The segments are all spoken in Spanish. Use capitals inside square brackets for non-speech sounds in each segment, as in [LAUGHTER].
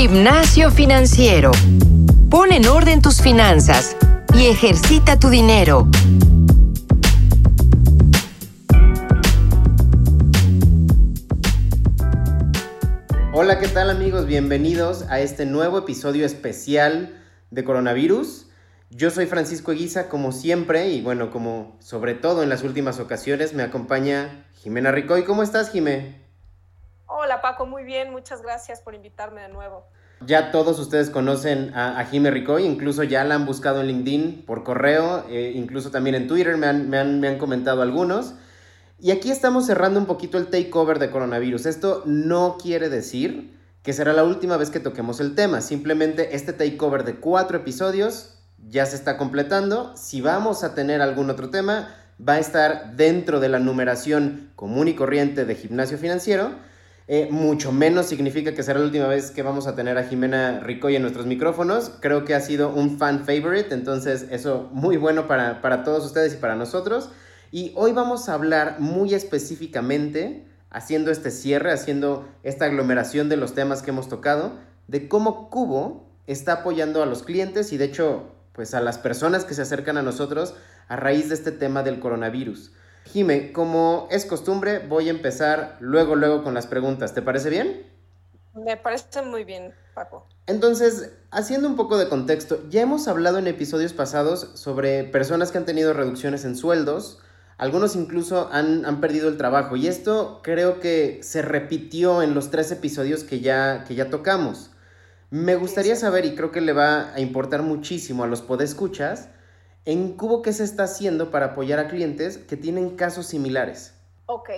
Gimnasio financiero. Pon en orden tus finanzas y ejercita tu dinero. Hola, ¿qué tal amigos? Bienvenidos a este nuevo episodio especial de coronavirus. Yo soy Francisco Eguiza, como siempre, y bueno, como sobre todo en las últimas ocasiones, me acompaña Jimena Ricoy. ¿Cómo estás, Jimé? Paco, muy bien, muchas gracias por invitarme de nuevo. Ya todos ustedes conocen a, a Jimé Ricoy, incluso ya la han buscado en LinkedIn por correo, eh, incluso también en Twitter me han, me, han, me han comentado algunos. Y aquí estamos cerrando un poquito el takeover de coronavirus. Esto no quiere decir que será la última vez que toquemos el tema. Simplemente este takeover de cuatro episodios ya se está completando. Si vamos a tener algún otro tema, va a estar dentro de la numeración común y corriente de gimnasio financiero. Eh, mucho menos significa que será la última vez que vamos a tener a Jimena Ricoy en nuestros micrófonos. Creo que ha sido un fan favorite, entonces eso muy bueno para, para todos ustedes y para nosotros. Y hoy vamos a hablar muy específicamente, haciendo este cierre, haciendo esta aglomeración de los temas que hemos tocado, de cómo Cubo está apoyando a los clientes y de hecho, pues a las personas que se acercan a nosotros a raíz de este tema del coronavirus. Jime, como es costumbre, voy a empezar luego, luego con las preguntas. ¿Te parece bien? Me parece muy bien, Paco. Entonces, haciendo un poco de contexto, ya hemos hablado en episodios pasados sobre personas que han tenido reducciones en sueldos, algunos incluso han, han, perdido el trabajo y esto creo que se repitió en los tres episodios que ya, que ya tocamos. Me gustaría saber, y creo que le va a importar muchísimo a los podescuchas, en Cubo qué se está haciendo para apoyar a clientes que tienen casos similares. Ok.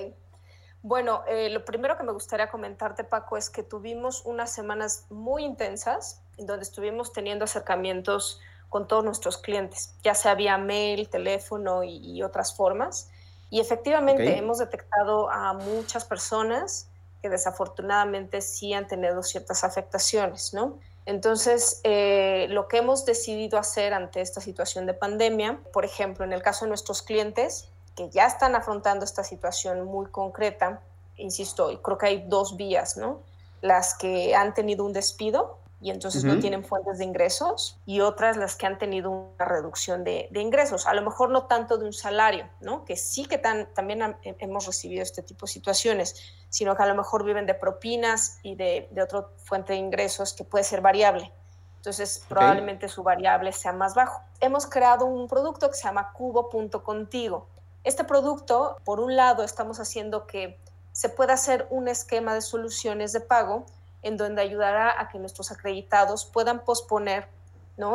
Bueno, eh, lo primero que me gustaría comentarte, Paco, es que tuvimos unas semanas muy intensas en donde estuvimos teniendo acercamientos con todos nuestros clientes, ya sea vía mail, teléfono y, y otras formas. Y efectivamente okay. hemos detectado a muchas personas que desafortunadamente sí han tenido ciertas afectaciones, ¿no? Entonces, eh, lo que hemos decidido hacer ante esta situación de pandemia, por ejemplo, en el caso de nuestros clientes que ya están afrontando esta situación muy concreta, insisto, creo que hay dos vías, ¿no? Las que han tenido un despido y entonces uh -huh. no tienen fuentes de ingresos y otras las que han tenido una reducción de, de, ingresos, a lo mejor no tanto de un salario, ¿no? que sí que tan, también han, hemos recibido este tipo de situaciones, sino que a lo mejor viven de propinas y de, de otra fuente de ingresos que puede ser variable. Entonces, okay. probablemente su variable sea más bajo. Hemos creado un producto que se llama Cubo.contigo. Este producto, por un lado, estamos haciendo que se pueda hacer un esquema de soluciones de pago en donde ayudará a que nuestros acreditados puedan posponer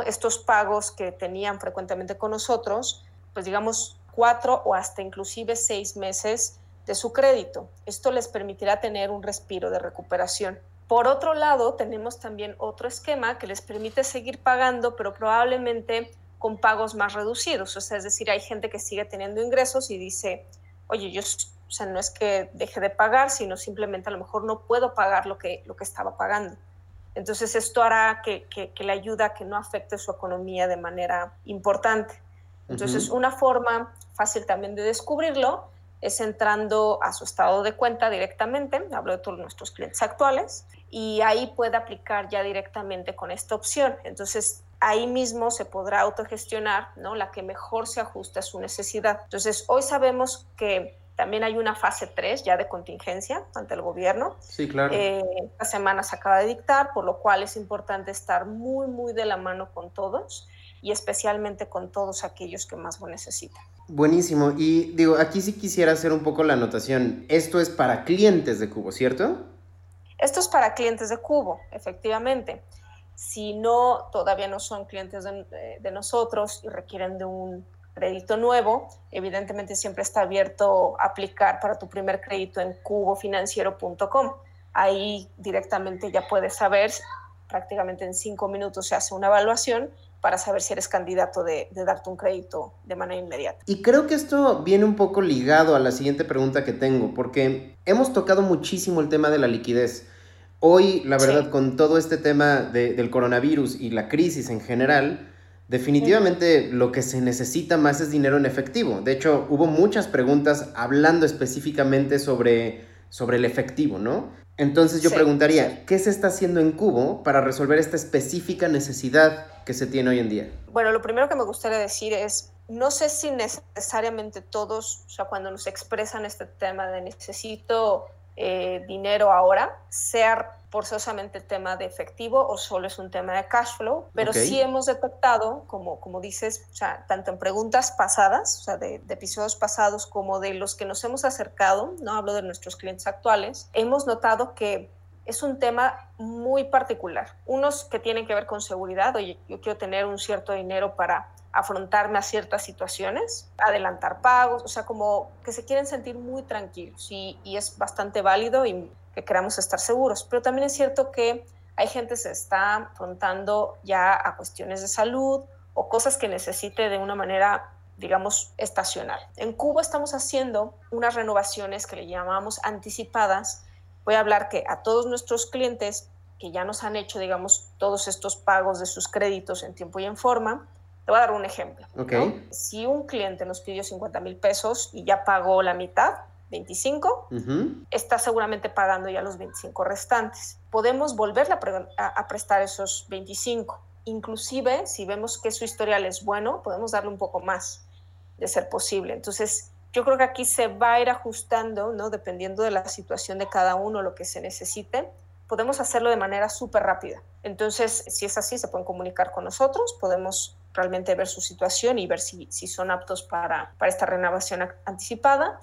estos pagos que tenían frecuentemente con nosotros, pues digamos cuatro o hasta inclusive seis meses de su crédito. Esto les permitirá tener un respiro de recuperación. Por otro lado, tenemos también otro esquema que les permite seguir pagando, pero probablemente con pagos más reducidos. O sea, es decir, hay gente que sigue teniendo ingresos y dice, oye, yo o sea, no es que deje de pagar, sino simplemente a lo mejor no puedo pagar lo que, lo que estaba pagando. Entonces esto hará que, que, que le ayude a que no afecte su economía de manera importante. Entonces uh -huh. una forma fácil también de descubrirlo es entrando a su estado de cuenta directamente, hablo de todos nuestros clientes actuales, y ahí puede aplicar ya directamente con esta opción. Entonces ahí mismo se podrá autogestionar ¿no? la que mejor se ajuste a su necesidad. Entonces hoy sabemos que también hay una fase 3 ya de contingencia ante el gobierno. Sí, claro. Eh, esta semana se acaba de dictar, por lo cual es importante estar muy, muy de la mano con todos y especialmente con todos aquellos que más lo necesitan. Buenísimo. Y digo, aquí sí quisiera hacer un poco la anotación. Esto es para clientes de Cubo, ¿cierto? Esto es para clientes de Cubo, efectivamente. Si no, todavía no son clientes de, de nosotros y requieren de un crédito nuevo, evidentemente siempre está abierto a aplicar para tu primer crédito en cubofinanciero.com. Ahí directamente ya puedes saber, prácticamente en cinco minutos se hace una evaluación para saber si eres candidato de, de, darte un crédito de manera inmediata. Y creo que esto viene un poco ligado a la siguiente pregunta que tengo, porque hemos tocado muchísimo el tema de la liquidez. Hoy, la verdad, sí. con todo este tema de, del coronavirus y la crisis en general, Definitivamente lo que se necesita más es dinero en efectivo. De hecho, hubo muchas preguntas hablando específicamente sobre, sobre el efectivo, ¿no? Entonces yo preguntaría, ¿qué se está haciendo en Cubo para resolver esta específica necesidad que se tiene hoy en día? Bueno, lo primero que me gustaría decir es, no sé si necesariamente todos, o sea, cuando nos expresan este tema de necesito eh, dinero ahora, sea forzosamente tema de efectivo o solo es un tema de cash flow, pero sí hemos detectado, como, como dices, o sea, tanto en preguntas pasadas, o sea, de, de, episodios pasados, como de los que nos hemos acercado, no hablo de nuestros clientes actuales, hemos notado que es un tema muy particular. Unos que tienen que ver con seguridad, oye, yo quiero tener un cierto dinero para afrontarme a ciertas situaciones, adelantar pagos, o sea, como que se quieren sentir muy tranquilos y, y es bastante válido y que queramos estar seguros. Pero también es cierto que hay gente que se está afrontando ya a cuestiones de salud o cosas que necesite de una manera digamos, estacional. En Cuba estamos haciendo unas renovaciones que le llamamos anticipadas. Voy a hablar que a todos nuestros clientes que ya nos han hecho, digamos, todos estos pagos de sus créditos en tiempo y en forma, te voy a dar un ejemplo. Si un cliente nos pidió 50 mil pesos y ya pagó la mitad, 25, está seguramente pagando ya los 25 restantes. Podemos volverle a, prestar esos 25. Inclusive, si vemos que su historial es bueno, podemos darle un poco más de ser posible. Entonces, yo creo que aquí se va a ir ajustando, ¿no? Dependiendo de la situación de cada uno, lo que se necesite. Podemos hacerlo de manera súper rápida. Entonces, si es así, se pueden comunicar con nosotros, podemos realmente ver su situación y ver si, si son aptos para, para esta renovación anticipada.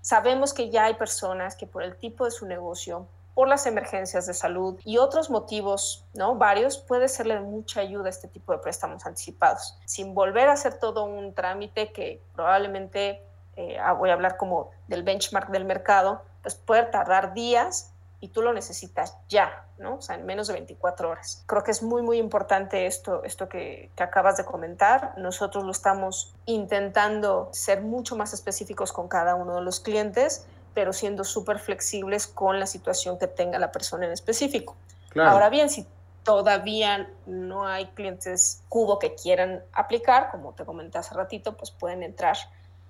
Sabemos que ya hay personas que por el tipo de su negocio, por las emergencias de salud y otros motivos, ¿no? Varios, puede serle mucha ayuda este tipo de préstamos anticipados, sin volver a hacer todo un trámite que probablemente, eh, ah, voy a hablar como del benchmark del mercado, pues puede tardar días y tú lo necesitas ya, ¿no? O sea, en menos de 24 horas. Creo que es muy, muy importante esto, esto que, que acabas de comentar. Nosotros lo estamos intentando ser mucho más específicos con cada uno de los clientes, pero siendo súper flexibles con la situación que tenga la persona en específico. Ahora bien, si todavía no hay clientes Cubo que quieran aplicar, como te comenté hace ratito, pues pueden entrar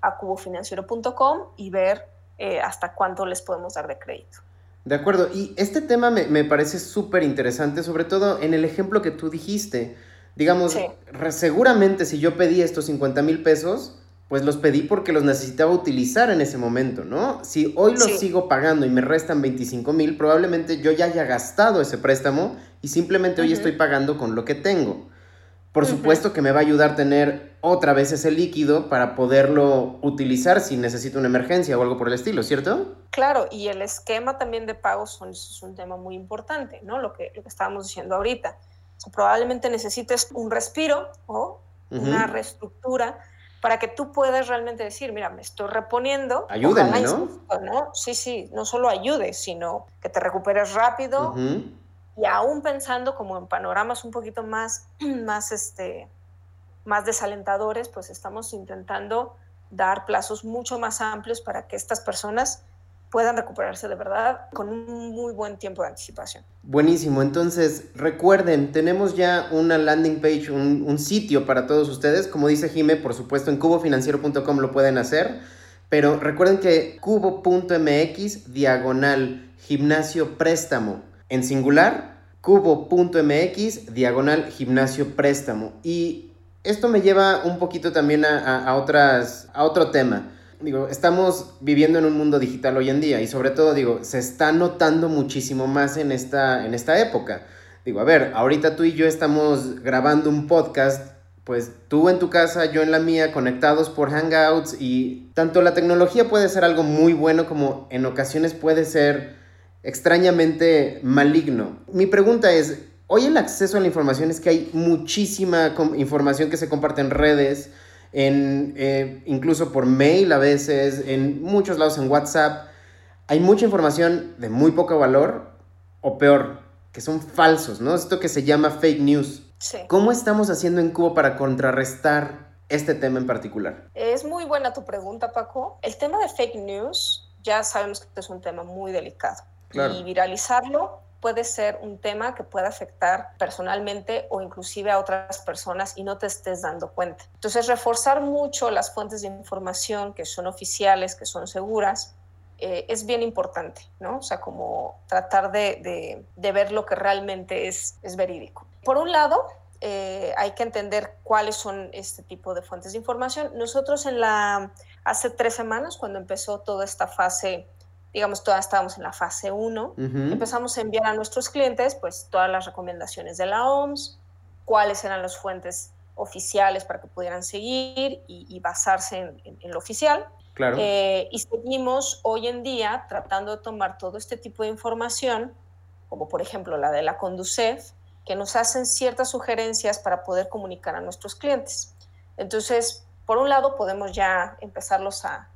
a cubofinanciero.com y ver eh, hasta cuánto les podemos dar de crédito. De acuerdo, y este tema me, parece súper interesante, sobre todo en el ejemplo que tú dijiste. Digamos, seguramente si yo pedí estos 50 mil pesos, pues los pedí porque los necesitaba utilizar en ese momento, ¿no? Si hoy los sigo pagando y me restan 25 mil, probablemente yo ya haya gastado ese préstamo y simplemente hoy estoy pagando con lo que tengo. Por supuesto que me va a ayudar a tener otra vez ese líquido para poderlo utilizar si necesito una emergencia o algo por el estilo, ¿cierto? Claro, y el esquema también de pagos es un tema muy importante, ¿no? Lo que, lo que estábamos diciendo ahorita. probablemente necesites un respiro o una reestructura para que tú puedas realmente decir, mira, me estoy reponiendo. Ayúdenme, ¿no? ¿no? Sí, sí, no solo ayudes, sino que te recuperes rápido y aún pensando como en panoramas un poquito más, [CLEARS THROAT] más, este, más desalentadores, pues estamos intentando dar plazos mucho más amplios para que estas personas puedan recuperarse de verdad con un muy buen tiempo de anticipación. Buenísimo, entonces recuerden, tenemos ya una landing page, un, un sitio para todos ustedes, como dice Jime, por supuesto en cubofinanciero.com lo pueden hacer, pero recuerden que cubo.mx diagonal gimnasio préstamo en singular, cubo.mx, diagonal gimnasio préstamo. Y esto me lleva un poquito también a, otras, a otro tema. Digo, estamos viviendo en un mundo digital hoy en día y sobre todo, digo, se está notando muchísimo más en esta, en esta época. Digo, a ver, ahorita tú y yo estamos grabando un podcast, pues tú en tu casa, yo en la mía, conectados por Hangouts y tanto la tecnología puede ser algo muy bueno como en ocasiones puede ser extrañamente maligno. Mi pregunta es, hoy el acceso a la información es que hay muchísima información que se comparte en redes, en, eh, incluso por mail a veces, en muchos lados en WhatsApp. Hay mucha información de muy poco valor o peor, que son falsos, ¿no? Esto que se llama fake news. ¿Cómo estamos haciendo en Cuba para contrarrestar este tema en particular? Es muy buena tu pregunta, Paco. El tema de fake news ya sabemos que es un tema muy delicado. Y viralizarlo puede ser un tema que pueda afectar personalmente o inclusive a otras personas y no te estés dando cuenta. Entonces, reforzar mucho las fuentes de información que son oficiales, que son seguras, eh, es bien importante, ¿no? O sea, como tratar de, ver lo que realmente es, es verídico. Por un lado, eh, hay que entender cuáles son este tipo de fuentes de información. Nosotros en la, hace tres semanas, cuando empezó toda esta fase, digamos, todavía estábamos en la fase 1, empezamos a enviar a nuestros clientes pues todas las recomendaciones de la OMS, cuáles eran las fuentes oficiales para que pudieran seguir y, basarse en, lo oficial. Eh, y seguimos hoy en día tratando de tomar todo este tipo de información, como por ejemplo la de la Conducef, que nos hacen ciertas sugerencias para poder comunicar a nuestros clientes. Entonces, por un lado, podemos ya empezarlos a,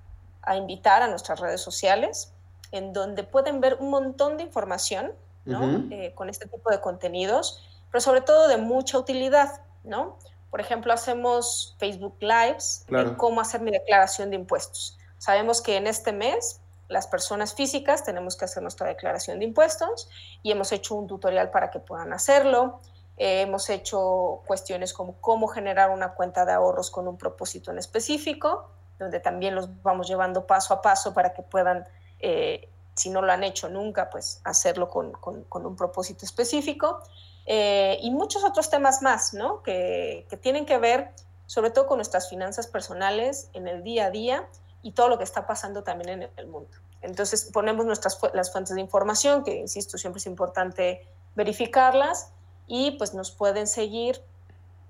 invitar a nuestras redes sociales, en donde pueden ver un montón de información eh, con este tipo de contenidos, pero sobre todo de mucha utilidad, ¿no? Por ejemplo, hacemos Facebook Lives de cómo hacer mi declaración de impuestos. Sabemos que en este mes las personas físicas tenemos que hacer nuestra declaración de impuestos y hemos hecho un tutorial para que puedan hacerlo. Eh, hemos hecho cuestiones como cómo generar una cuenta de ahorros con un propósito en específico, donde también los vamos llevando paso a paso para que puedan, eh, si no lo han hecho nunca, pues hacerlo con, un propósito específico. Eh, y muchos otros temas más, ¿no? Que, que, tienen que ver sobre todo con nuestras finanzas personales en el día a día y todo lo que está pasando también en el mundo. Entonces ponemos nuestras las fuentes de información, que insisto, siempre es importante verificarlas y pues nos pueden seguir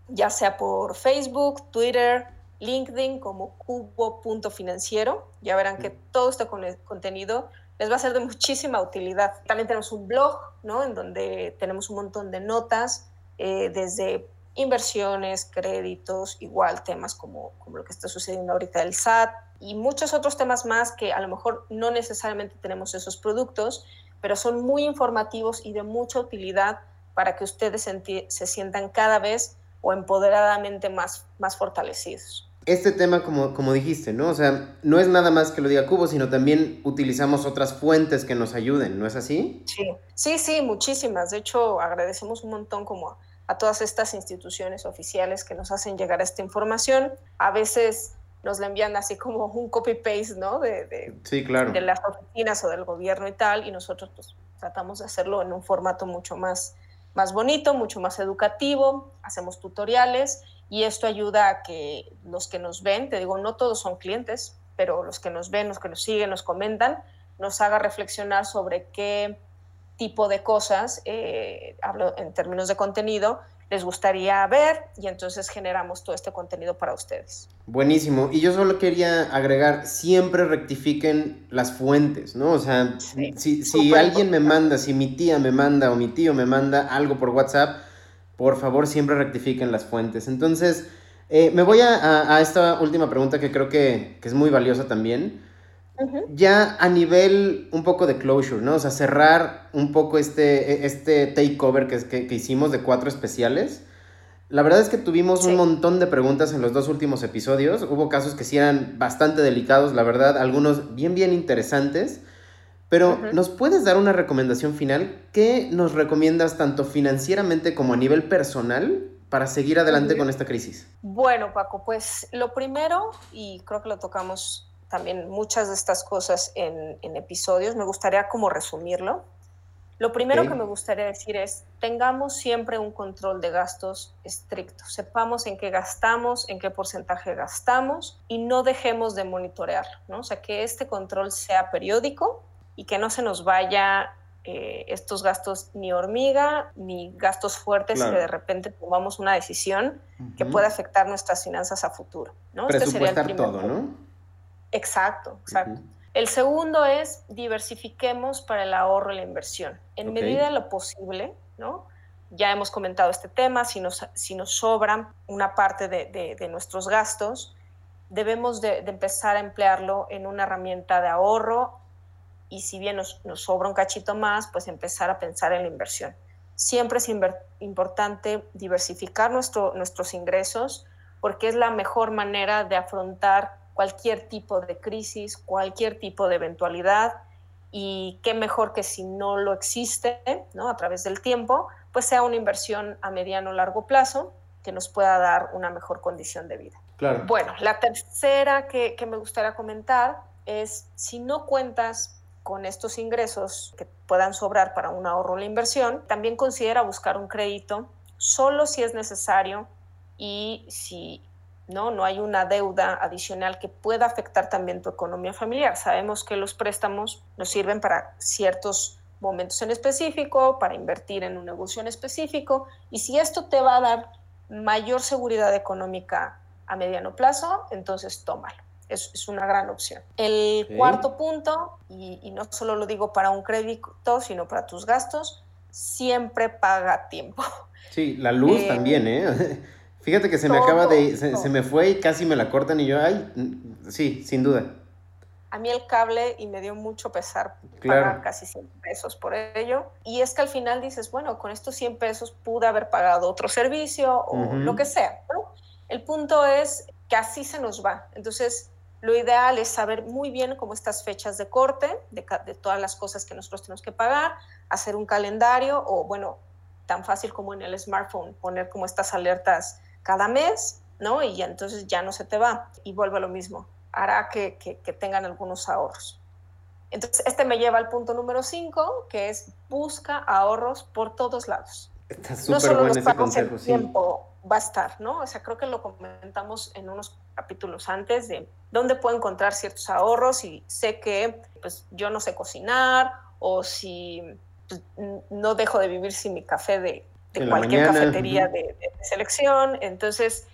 ya sea por Facebook, Twitter, LinkedIn como cubo.financiero. Ya verán que todo este contenido les va a ser de muchísima utilidad. También tenemos un blog, ¿no? En donde tenemos un montón de notas, eh, desde inversiones, créditos, igual temas como, como lo que está sucediendo ahorita del SAT y muchos otros temas más que a lo mejor no necesariamente tenemos esos productos, pero son muy informativos y de mucha utilidad para que ustedes se sientan cada vez o empoderadamente más, más fortalecidos este tema, como, como dijiste, ¿no? O sea, no es nada más que lo diga Cubo, sino también utilizamos otras fuentes que nos ayuden, ¿no es así? Sí, sí, sí, muchísimas. De hecho, agradecemos un montón como a, todas estas instituciones oficiales que nos hacen llegar esta información. A veces nos la envían así como un copy-paste, ¿no? De, de, sí, claro. de las oficinas o del gobierno y tal, y nosotros pues tratamos de hacerlo en un formato mucho más, más bonito, mucho más educativo, hacemos tutoriales y esto ayuda a que los que nos ven, te digo, no todos son clientes, pero los que nos ven, los que nos siguen, nos comentan, nos haga reflexionar sobre qué tipo de cosas, eh, hablo en términos de contenido, les gustaría ver y entonces generamos todo este contenido para ustedes. Buenísimo. Y yo solo quería agregar, siempre rectifiquen las fuentes, ¿no? O sea, si, si alguien me manda, si mi tía me manda o mi tío me manda algo por WhatsApp, por favor siempre rectifiquen las fuentes. Entonces, eh, me voy a, esta última pregunta que creo que, es muy valiosa también. Ya a nivel un poco de closure, ¿no? O sea, cerrar un poco este, e, este takeover que, que, que hicimos de cuatro especiales. La verdad es que tuvimos un montón de preguntas en los dos últimos episodios. Hubo casos que sí eran bastante delicados, la verdad, algunos bien, bien interesantes. Pero, ¿nos puedes dar una recomendación final? ¿Qué nos recomiendas tanto financieramente como a nivel personal para seguir adelante con esta crisis? Bueno, Paco, pues lo primero, y creo que lo tocamos también muchas de estas cosas en, episodios, me gustaría como resumirlo. Lo primero que me gustaría decir es, tengamos siempre un control de gastos estricto, sepamos en qué gastamos, en qué porcentaje gastamos y no dejemos de monitorearlo, ¿no? O sea, que este control sea periódico y que no se nos vaya eh, estos gastos ni hormiga ni gastos fuertes que de repente tomamos una decisión que puede afectar nuestras finanzas a futuro. ¿no? Este sería el todo, ¿no? Exacto, exacto. El segundo es diversifiquemos para el ahorro y la inversión. En medida de lo posible, ¿no? Ya hemos comentado este tema, si nos, si nos sobra una parte de, de, nuestros gastos, debemos de, de, empezar a emplearlo en una herramienta de ahorro y si bien nos, sobra un cachito más, pues empezar a pensar en la inversión. Siempre es importante diversificar nuestro, nuestros ingresos porque es la mejor manera de afrontar cualquier tipo de crisis, cualquier tipo de eventualidad y qué mejor que si no lo existe ¿no? a través del tiempo, pues sea una inversión a mediano o largo plazo que nos pueda dar una mejor condición de vida. Claro. Bueno, la tercera que, que me gustaría comentar es si no cuentas con estos ingresos que puedan sobrar para un ahorro o la inversión, también considera buscar un crédito solo si es necesario y si no, no hay una deuda adicional que pueda afectar también tu economía familiar. Sabemos que los préstamos nos sirven para ciertos momentos en específico, para invertir en un negocio en específico, y si esto te va a dar mayor seguridad económica a mediano plazo, entonces tómalo. Es, es una gran opción. El cuarto punto, y, y, no solo lo digo para un crédito, sino para tus gastos, siempre paga tiempo. Sí, la luz eh, también, ¿eh? [LAUGHS] Fíjate que se me acaba de, se, me fue y casi me la cortan y yo, ay, sí, sin duda. A mí el cable y me dio mucho pesar pagar casi 100 pesos por ello. Y es que al final dices, bueno, con estos 100 pesos pude haber pagado otro servicio o lo que sea. El punto es que así se nos va. Entonces, lo ideal es saber muy bien cómo estas fechas de corte, de, todas las cosas que nosotros tenemos que pagar, hacer un calendario o, bueno, tan fácil como en el smartphone, poner como estas alertas cada mes, ¿no? Y entonces ya no se te va y vuelve lo mismo. Hará que, que, tengan algunos ahorros. Entonces, este me lleva al punto número 5, que es busca ahorros por todos lados. Está súper bueno ese consejo, el tiempo va a estar, ¿no? O sea, creo que lo comentamos en unos capítulos antes de dónde puedo encontrar ciertos ahorros y sé que pues yo no sé cocinar o si pues, no dejo de vivir sin mi café de, de cualquier cafetería de, selección. Entonces,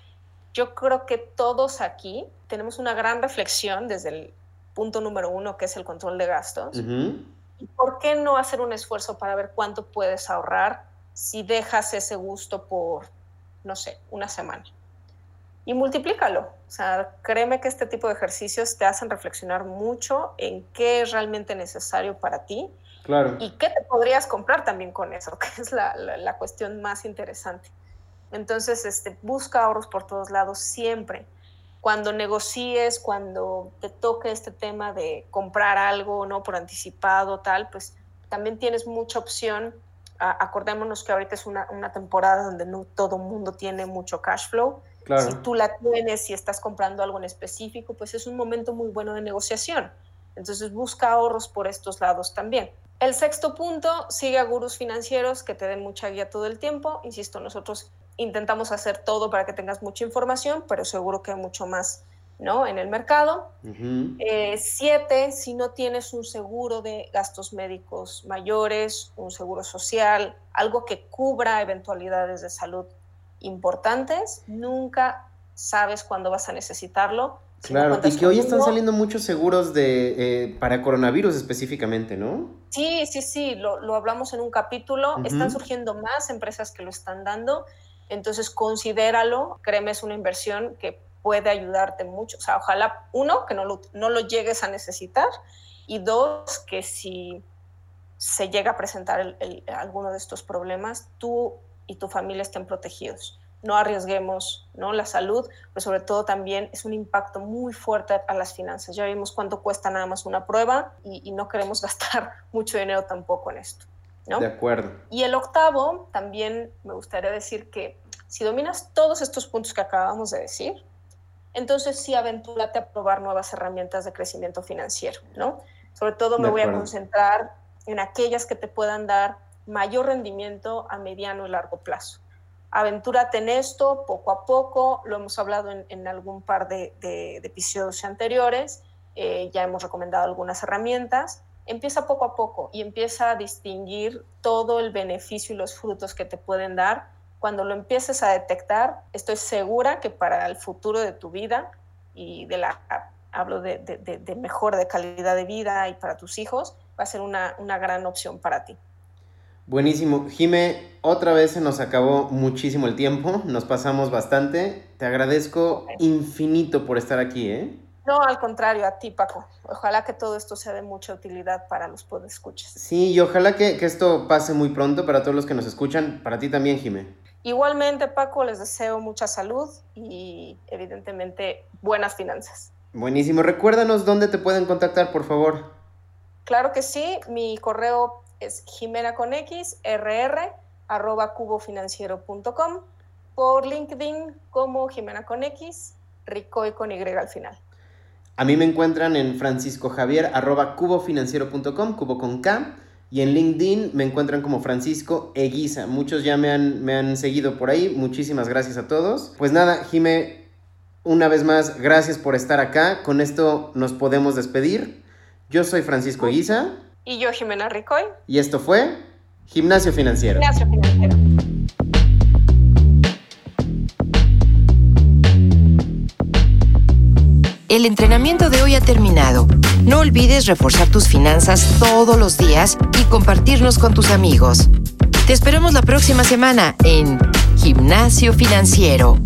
yo creo que todos aquí tenemos una gran reflexión desde el punto número uno, que es el control de gastos. ¿Y por qué no hacer un esfuerzo para ver cuánto puedes ahorrar si dejas ese gusto por, no sé, una semana? Y multiplícalo. O sea, créeme que este tipo de ejercicios te hacen reflexionar mucho en qué es realmente necesario para ti Claro. ¿Y qué te podrías comprar también con eso? [LAUGHS] Que es la, la, cuestión más interesante. Entonces, este, busca ahorros por todos lados siempre. Cuando negocies, cuando te toque este tema de comprar algo, ¿no? Por anticipado, tal, pues también tienes mucha opción. Acordémonos que ahorita es una, una temporada donde no todo mundo tiene mucho cash flow. Claro. Si tú la tienes y estás comprando algo en específico, pues es un momento muy bueno de negociación. Entonces busca ahorros por estos lados también. El sexto punto, sigue a gurús financieros que te den mucha guía todo el tiempo. Insisto, nosotros intentamos hacer todo para que tengas mucha información, pero seguro que hay mucho más ¿no? en el mercado. Eh, siete, si no tienes un seguro de gastos médicos mayores, un seguro social, algo que cubra eventualidades de salud importantes, nunca sabes cuándo vas a necesitarlo. Claro, y que hoy están saliendo muchos seguros de, eh, para coronavirus específicamente, ¿no? Sí, sí, sí, lo, lo hablamos en un capítulo. Están surgiendo más empresas que lo están dando. Entonces, considéralo. Créeme, es una inversión que puede ayudarte mucho. O sea, ojalá, uno, que no lo, no lo llegues a necesitar. Y dos, que si se llega a presentar alguno de estos problemas, tú y tu familia estén protegidos no arriesguemos ¿no? la salud, pero sobre todo también es un impacto muy fuerte a las finanzas. Ya vimos cuánto cuesta nada más una prueba y, no queremos [LAUGHS] gastar mucho dinero tampoco en esto. ¿no? De acuerdo. Y el octavo, también me gustaría decir que si dominas todos estos puntos que acabamos de decir, entonces sí aventúrate a probar nuevas herramientas de crecimiento financiero, ¿no? Sobre todo me voy a concentrar en aquellas que te puedan dar mayor rendimiento a mediano y largo plazo aventúrate en esto poco a poco, lo hemos hablado en, algún par de, episodios anteriores, eh, ya hemos recomendado algunas herramientas, empieza poco a poco y empieza a distinguir todo el beneficio y los frutos que te pueden dar. Cuando lo empieces a detectar, estoy segura que para el futuro de tu vida y de la, hablo de, de mejor de calidad de vida y para tus hijos, va a ser una, una gran opción para ti. Buenísimo. Jime, otra vez se nos acabó muchísimo el tiempo, nos pasamos bastante. Te agradezco infinito por estar aquí, ¿eh? No, al contrario, a ti, Paco. Ojalá que todo esto sea de mucha utilidad para los podescuchas. Sí, y ojalá que, que esto pase muy pronto para todos los que nos escuchan, para ti también, Jime. Igualmente, Paco, les deseo mucha salud y evidentemente buenas finanzas. Buenísimo. Recuérdanos dónde te pueden contactar, por favor. Claro que sí, mi correo es Jimena con X, rr, arroba cubofinanciero.com, por LinkedIn como Jimena con X, Ricoy con Y al final. A mí me encuentran en franciscojavier.cubofinanciero.com, cubo con K. Y en LinkedIn me encuentran como Francisco Eguiza. Muchos ya me han, me han seguido por ahí. Muchísimas gracias a todos. Pues nada, Jime, una vez más, gracias por estar acá. Con esto nos podemos despedir. Yo soy Francisco Eguiza. Y yo, Jimena Ricoy. Y esto fue Gimnasio Financiero. Gimnasio Financiero. El entrenamiento de hoy ha terminado. No olvides reforzar tus finanzas todos los días y compartirnos con tus amigos. Te esperamos la próxima semana en Gimnasio Financiero.